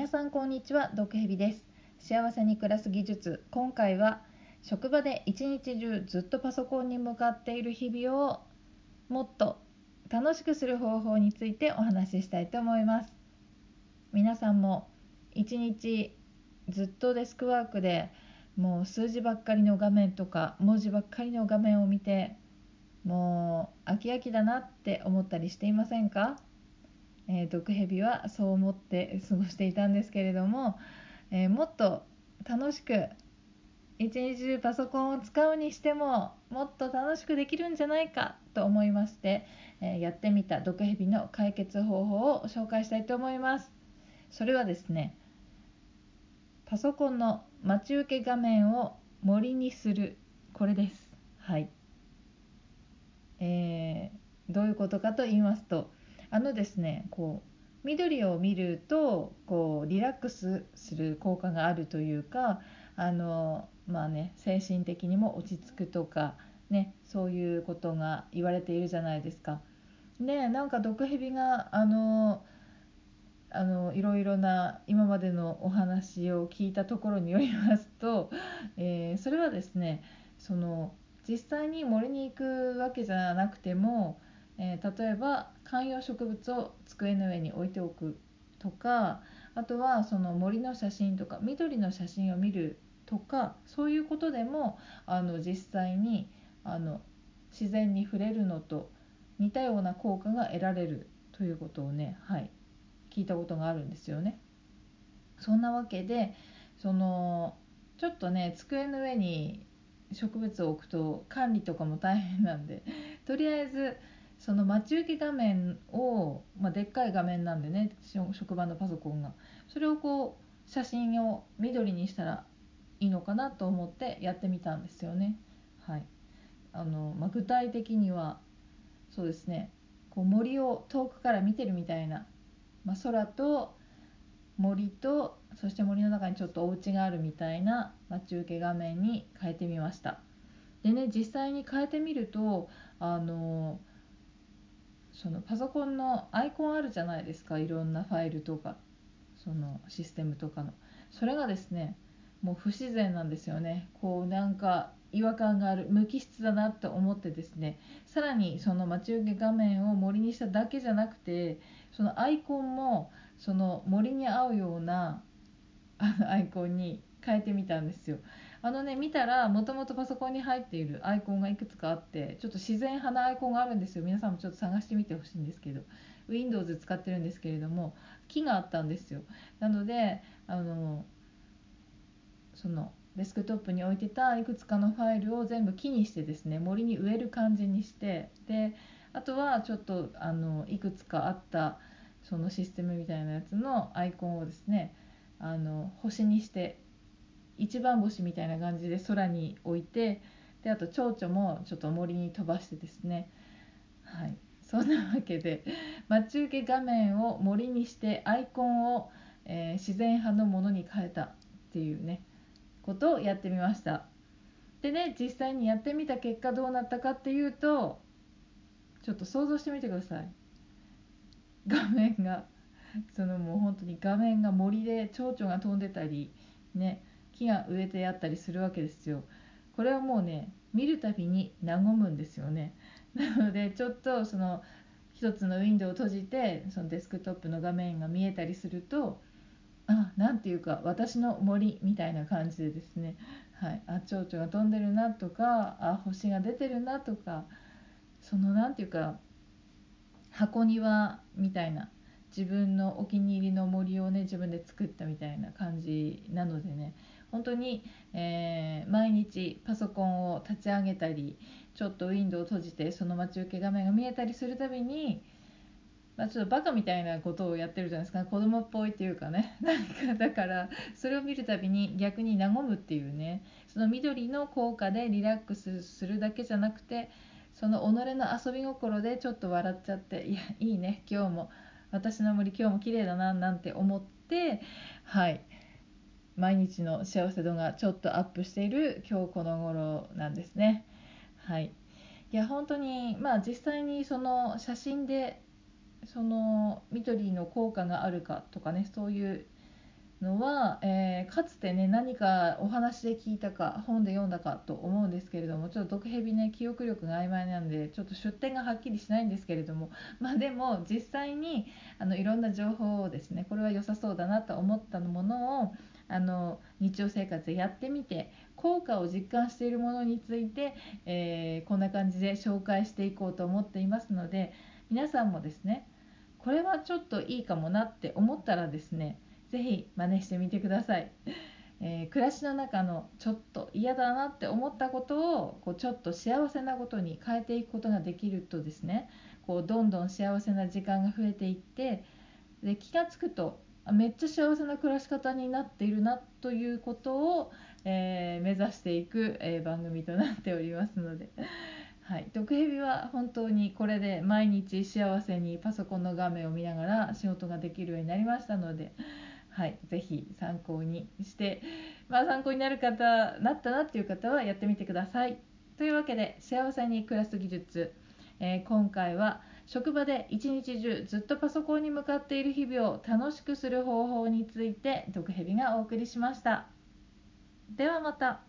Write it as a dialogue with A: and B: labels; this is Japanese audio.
A: 皆さんこんにちは毒蛇です。幸せに暮らす技術。今回は職場で一日中ずっとパソコンに向かっている日々をもっと楽しくする方法についてお話ししたいと思います。皆さんも一日ずっとデスクワークでもう数字ばっかりの画面とか文字ばっかりの画面を見てもう飽き飽きだなって思ったりしていませんか？えー、毒蛇はそう思って過ごしていたんですけれども、えー、もっと楽しく一日中パソコンを使うにしてももっと楽しくできるんじゃないかと思いまして、えー、やってみた毒蛇の解決方法を紹介したいと思います。それはですねパソコンの待ち受け画面を森にするこれです。はい。えー、どういうことかと言いますとあのですねこう緑を見るとこうリラックスする効果があるというかあのまあね精神的にも落ち着くとかねそういうことが言われているじゃないですか。でなんか毒蛇があのあのいろいろな今までのお話を聞いたところによりますと、えー、それはですねその実際に森に行くわけじゃなくてもえー、例えば観葉植物を机の上に置いておくとかあとはその森の写真とか緑の写真を見るとかそういうことでもあの実際にあの自然に触れるのと似たような効果が得られるということをね、はい、聞いたことがあるんですよね。そんなわけでそのちょっとね机の上に植物を置くと管理とかも大変なんでとりあえずその待ち受け画面を、まあ、でっかい画面なんでね職場のパソコンがそれをこう写真を緑にしたらいいのかなと思ってやってみたんですよね。はいあのまあ、具体的にはそうですねこう森を遠くから見てるみたいな、まあ、空と森とそして森の中にちょっとお家があるみたいな待ち受け画面に変えてみました。でね実際に変えてみるとあのそのパソコンのアイコンあるじゃないですかいろんなファイルとかそのシステムとかの。それがですねもう不自然なんですよね。こうなんか違和感がある無機質だなと思ってですねさらにその待ち受け画面を森にしただけじゃなくてそのアイコンもその森に合うようなあのアイコンに変えてみたんですよ。あのね見たらもともとパソコンに入っているアイコンがいくつかあってちょっと自然派なアイコンがあるんですよ。皆さんもちょっと探してみてほしいんですけど。Windows 使ってるんですけれども木があったんですよ。なのであのそのデスクトップに置いてたいくつかのファイルを全部木にしてですね森に植える感じにしてであとはちょっとあのいくつかあったそのシステムみたいなやつのアイコンをですねあの星にして一番星みたいな感じで空に置いてであと蝶々もちょっと森に飛ばしてですね。はい。そんなわけで待ち受け画面を森にしてアイコンを、えー、自然派のものに変えたっていうねことをやってみました。でね実際にやってみた結果どうなったかっていうとちょっと想像してみてください。画面がそのもう本当に画面が森で蝶々が飛んでたりね木が植えてあったりするわけですよ。これはもうね見るたびに和むんですよね。なのでちょっとその一つのウィンドウを閉じてそのデスクトップの画面が見えたりするとあなんていうか私の森みたいな感じでですね、はい、あ蝶々が飛んでるなとかあ星が出てるなとかその何ていうか箱庭みたいな自分のお気に入りの森をね自分で作ったみたいな感じなのでね本当に、えー、毎日パソコンを立ち上げたりちょっとウィンドウを閉じてその待ち受け画面が見えたりするたびに、まあ、ちょっとバカみたいなことをやってるじゃないですか。子供っぽいっていうかね。なんかだからそれを見るたびに逆に和むっていうね。その緑の効果でリラックスするだけじゃなくてその己の遊び心でちょっと笑っちゃっていやいいね。今日も私の森今日も綺麗だななんて思ってはい。毎日の幸せ度がちょっとアップしている今日この頃なんですね。はい、いや本当にまあ実際にその写真でその緑の効果があるかとかねそういうのは、えーかつてね何かお話で聞いたか本で読んだかと思うんですけれどもちょっと毒蛇ね記憶力が曖昧なんでちょっと出典がはっきりしないんですけれども まあでも実際にあのいろんな情報をですねこれは良さそうだなと思ったものをあの日常生活でやってみて効果を実感しているものについて、えーこんな感じで紹介していこうと思っていますので皆さんもですねこれはちょっといいかもなって思ったらですね是非真似してみてください。えー暮らしの中のちょっと嫌だなって思ったことをこうちょっと幸せなことに変えていくことができるとですねこうどんどん幸せな時間が増えていってで気が付くとめっちゃ幸せな暮らし方になっているなということを、えー目指していく、えー番組となっておりますので。はい、毒蛇は本当にこれで毎日幸せにパソコンの画面を見ながら仕事ができるようになりましたので、はい、ぜひ参考にして、まあ、参考になる方なったなっていう方はやってみてください。というわけで幸せに暮らす技術、えー今回は職場で一日中ずっとパソコンに向かっている日々を楽しくする方法について毒蛇がお送りしました。ではまた。